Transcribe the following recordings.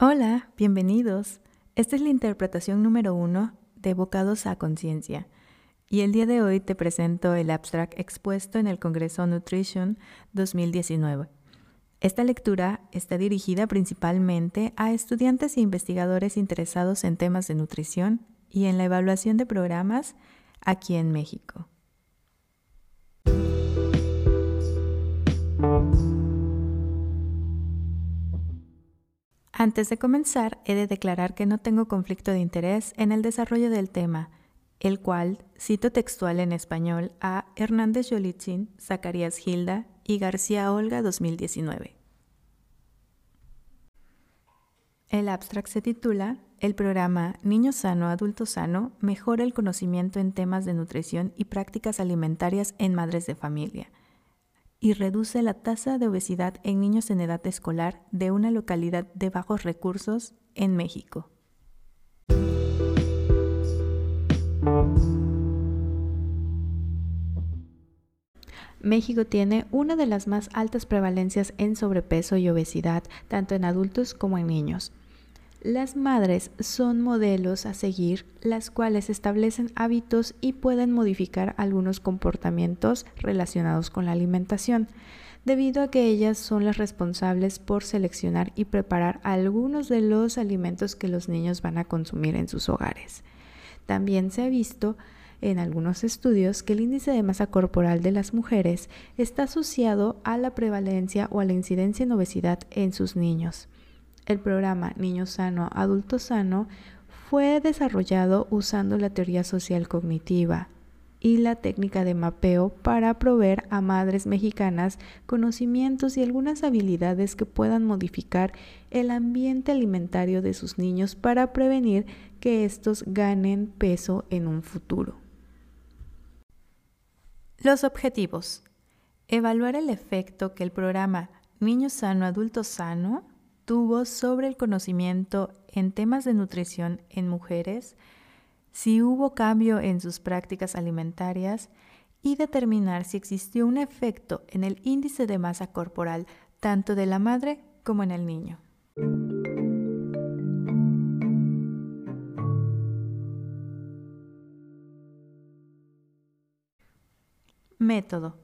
Hola, bienvenidos. Esta es la interpretación número uno de Evocados a Conciencia. Y el día de hoy te presento el abstract expuesto en el Congreso Nutrition 2019. Esta lectura está dirigida principalmente a estudiantes e investigadores interesados en temas de nutrición y en la evaluación de programas aquí en México. Antes de comenzar, he de declarar que no tengo conflicto de interés en el desarrollo del tema, el cual cito textual en español a Hernández Yolitzin, Zacarías Gilda y García Olga 2019. El abstract se titula El programa Niño Sano, Adulto Sano mejora el conocimiento en temas de nutrición y prácticas alimentarias en madres de familia y reduce la tasa de obesidad en niños en edad escolar de una localidad de bajos recursos en México. México tiene una de las más altas prevalencias en sobrepeso y obesidad, tanto en adultos como en niños. Las madres son modelos a seguir, las cuales establecen hábitos y pueden modificar algunos comportamientos relacionados con la alimentación, debido a que ellas son las responsables por seleccionar y preparar algunos de los alimentos que los niños van a consumir en sus hogares. También se ha visto en algunos estudios que el índice de masa corporal de las mujeres está asociado a la prevalencia o a la incidencia en obesidad en sus niños. El programa Niño Sano, Adulto Sano fue desarrollado usando la teoría social cognitiva y la técnica de mapeo para proveer a madres mexicanas conocimientos y algunas habilidades que puedan modificar el ambiente alimentario de sus niños para prevenir que estos ganen peso en un futuro. Los objetivos. Evaluar el efecto que el programa Niño Sano, Adulto Sano tuvo sobre el conocimiento en temas de nutrición en mujeres, si hubo cambio en sus prácticas alimentarias y determinar si existió un efecto en el índice de masa corporal tanto de la madre como en el niño. Método.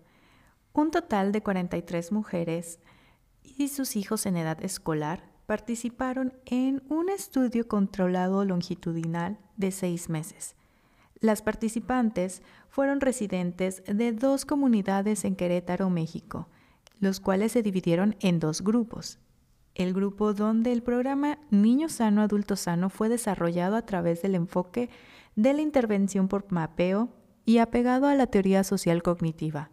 Un total de 43 mujeres y sus hijos en edad escolar participaron en un estudio controlado longitudinal de seis meses. Las participantes fueron residentes de dos comunidades en Querétaro, México, los cuales se dividieron en dos grupos. El grupo donde el programa Niño Sano, Adulto Sano fue desarrollado a través del enfoque de la intervención por mapeo y apegado a la teoría social cognitiva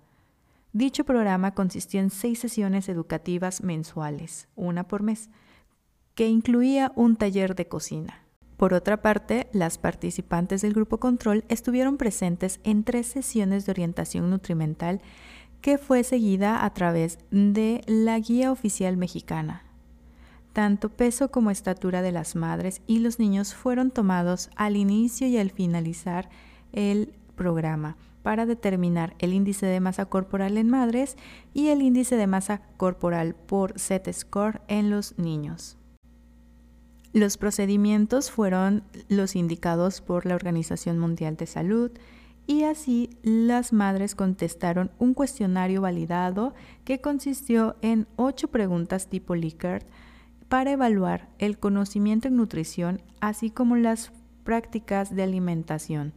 Dicho programa consistió en seis sesiones educativas mensuales, una por mes, que incluía un taller de cocina. Por otra parte, las participantes del grupo control estuvieron presentes en tres sesiones de orientación nutrimental que fue seguida a través de la guía oficial mexicana. Tanto peso como estatura de las madres y los niños fueron tomados al inicio y al finalizar el programa para determinar el índice de masa corporal en madres y el índice de masa corporal por Z-score en los niños. Los procedimientos fueron los indicados por la Organización Mundial de Salud y así las madres contestaron un cuestionario validado que consistió en ocho preguntas tipo Likert para evaluar el conocimiento en nutrición así como las prácticas de alimentación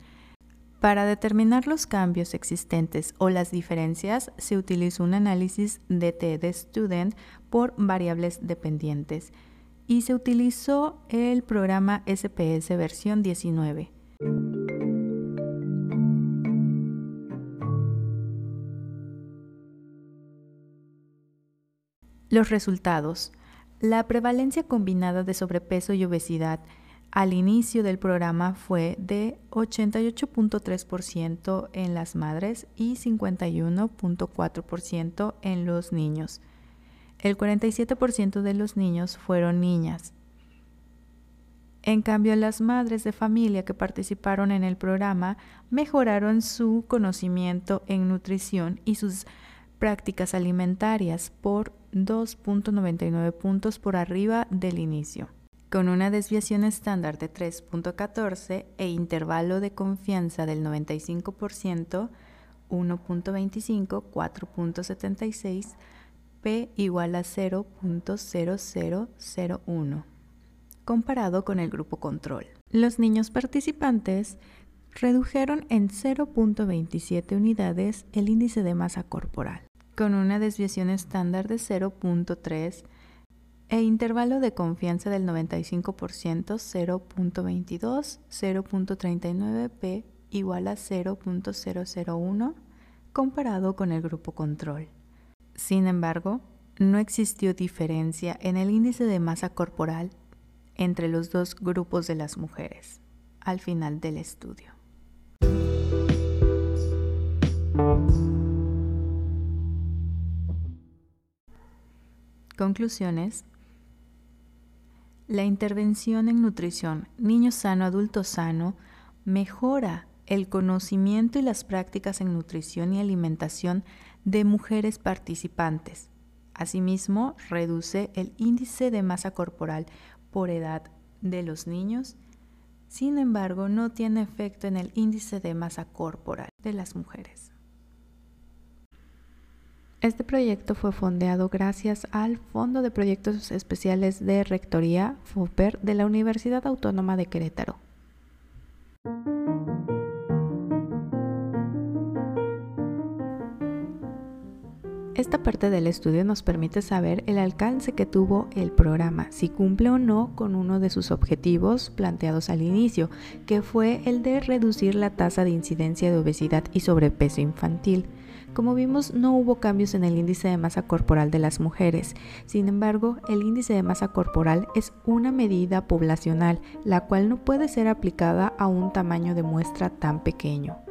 para determinar los cambios existentes o las diferencias, se utilizó un análisis de T de Student por variables dependientes y se utilizó el programa SPS versión 19. Los resultados. La prevalencia combinada de sobrepeso y obesidad al inicio del programa fue de 88.3% en las madres y 51.4% en los niños. El 47% de los niños fueron niñas. En cambio, las madres de familia que participaron en el programa mejoraron su conocimiento en nutrición y sus prácticas alimentarias por 2.99 puntos por arriba del inicio. Con una desviación estándar de 3.14 e intervalo de confianza del 95%, 1.25, 4.76, P igual a 0.0001, comparado con el grupo control. Los niños participantes redujeron en 0.27 unidades el índice de masa corporal, con una desviación estándar de 0.3 e intervalo de confianza del 95% 0.22, 0.39 p igual a 0.001 comparado con el grupo control. Sin embargo, no existió diferencia en el índice de masa corporal entre los dos grupos de las mujeres al final del estudio. Conclusiones la intervención en nutrición niño sano, adulto sano mejora el conocimiento y las prácticas en nutrición y alimentación de mujeres participantes. Asimismo, reduce el índice de masa corporal por edad de los niños. Sin embargo, no tiene efecto en el índice de masa corporal de las mujeres. Este proyecto fue fondeado gracias al Fondo de Proyectos Especiales de Rectoría, FOPER, de la Universidad Autónoma de Querétaro. Esta parte del estudio nos permite saber el alcance que tuvo el programa, si cumple o no con uno de sus objetivos planteados al inicio, que fue el de reducir la tasa de incidencia de obesidad y sobrepeso infantil. Como vimos, no hubo cambios en el índice de masa corporal de las mujeres. Sin embargo, el índice de masa corporal es una medida poblacional, la cual no puede ser aplicada a un tamaño de muestra tan pequeño.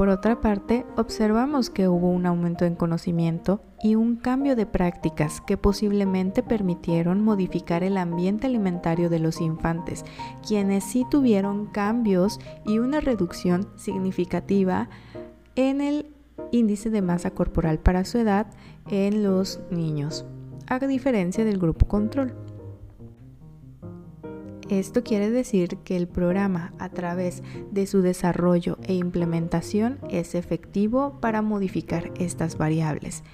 Por otra parte, observamos que hubo un aumento en conocimiento y un cambio de prácticas que posiblemente permitieron modificar el ambiente alimentario de los infantes, quienes sí tuvieron cambios y una reducción significativa en el índice de masa corporal para su edad en los niños, a diferencia del grupo control. Esto quiere decir que el programa a través de su desarrollo e implementación es efectivo para modificar estas variables.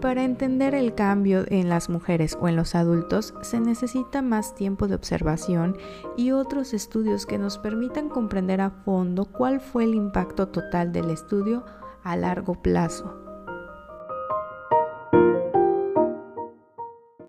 Para entender el cambio en las mujeres o en los adultos se necesita más tiempo de observación y otros estudios que nos permitan comprender a fondo cuál fue el impacto total del estudio a largo plazo.